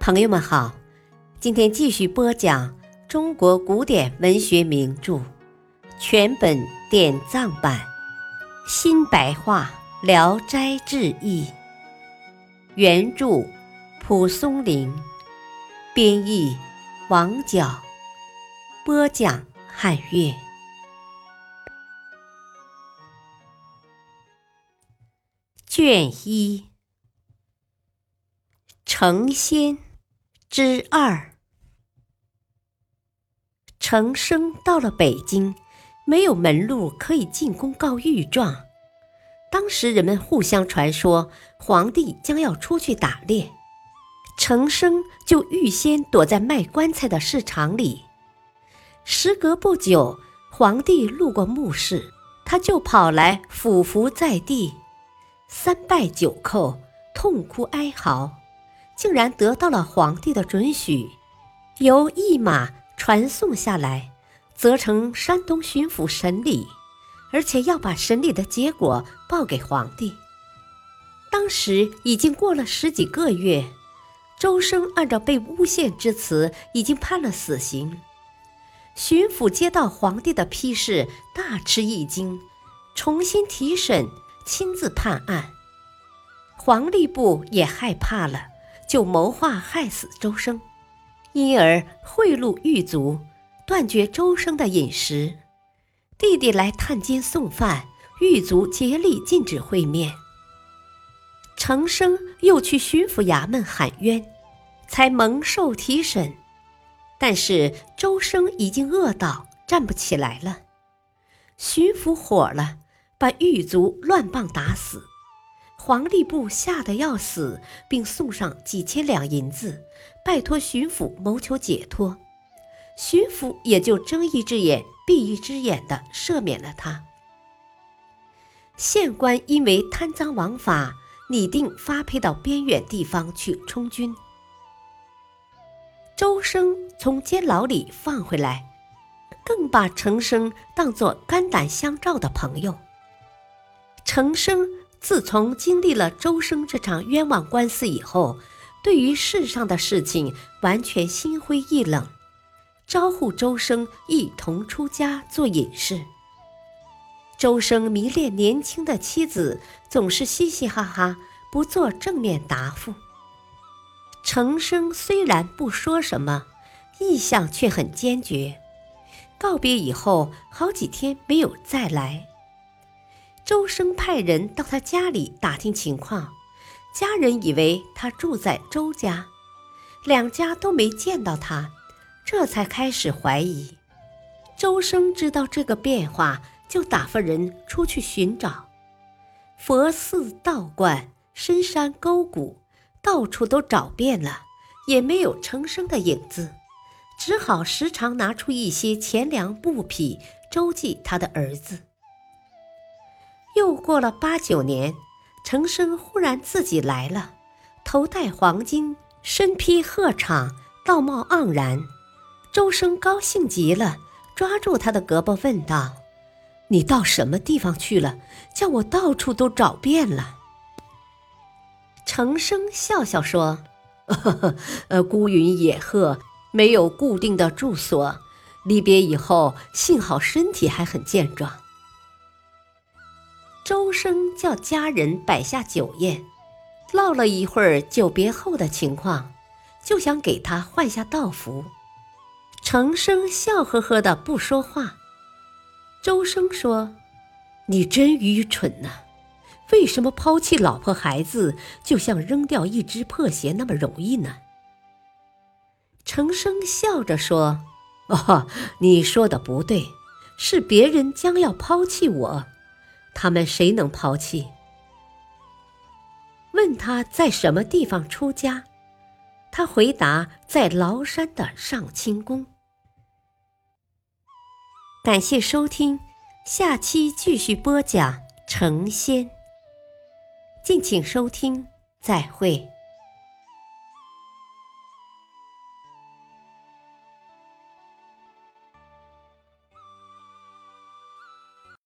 朋友们好，今天继续播讲中国古典文学名著全本典藏版新白话《聊斋志异》，原著蒲松龄，编译王角，播讲汉乐。卷一，成仙之二。程生到了北京，没有门路可以进宫告御状。当时人们互相传说皇帝将要出去打猎，程生就预先躲在卖棺材的市场里。时隔不久，皇帝路过墓室，他就跑来俯伏在地。三拜九叩，痛哭哀嚎，竟然得到了皇帝的准许，由驿马传送下来，责成山东巡抚审理，而且要把审理的结果报给皇帝。当时已经过了十几个月，周生按照被诬陷之词，已经判了死刑。巡抚接到皇帝的批示，大吃一惊，重新提审。亲自判案，黄吏部也害怕了，就谋划害死周生，因而贿赂狱卒，断绝周生的饮食。弟弟来探监送饭，狱卒竭力禁止会面。程生又去巡抚衙门喊冤，才蒙受提审，但是周生已经饿倒，站不起来了。巡抚火了。把狱卒乱棒打死，黄吏部吓得要死，并送上几千两银子，拜托巡抚谋求解脱。巡抚也就睁一只眼闭一只眼的赦免了他。县官因为贪赃枉法，拟定发配到边远地方去充军。周生从监牢里放回来，更把程生当作肝胆相照的朋友。程生自从经历了周生这场冤枉官司以后，对于世上的事情完全心灰意冷，招呼周生一同出家做隐士。周生迷恋年轻的妻子，总是嘻嘻哈哈，不做正面答复。程生虽然不说什么，意向却很坚决。告别以后，好几天没有再来。周生派人到他家里打听情况，家人以为他住在周家，两家都没见到他，这才开始怀疑。周生知道这个变化，就打发人出去寻找，佛寺、道观、深山沟谷，到处都找遍了，也没有程生的影子，只好时常拿出一些钱粮布匹周济他的儿子。又过了八九年，程生忽然自己来了，头戴黄金，身披鹤氅，道貌盎然。周生高兴极了，抓住他的胳膊问道：“你到什么地方去了？叫我到处都找遍了。”程生笑笑说：“呃，孤云野鹤，没有固定的住所。离别以后，幸好身体还很健壮。”周生叫家人摆下酒宴，唠了一会儿久别后的情况，就想给他换下道服。程生笑呵呵的不说话。周生说：“你真愚蠢呐，为什么抛弃老婆孩子，就像扔掉一只破鞋那么容易呢？”程生笑着说：“ 哦，你说的不对，是别人将要抛弃我。”他们谁能抛弃？问他在什么地方出家，他回答在崂山的上清宫。感谢收听，下期继续播讲成仙。敬请收听，再会。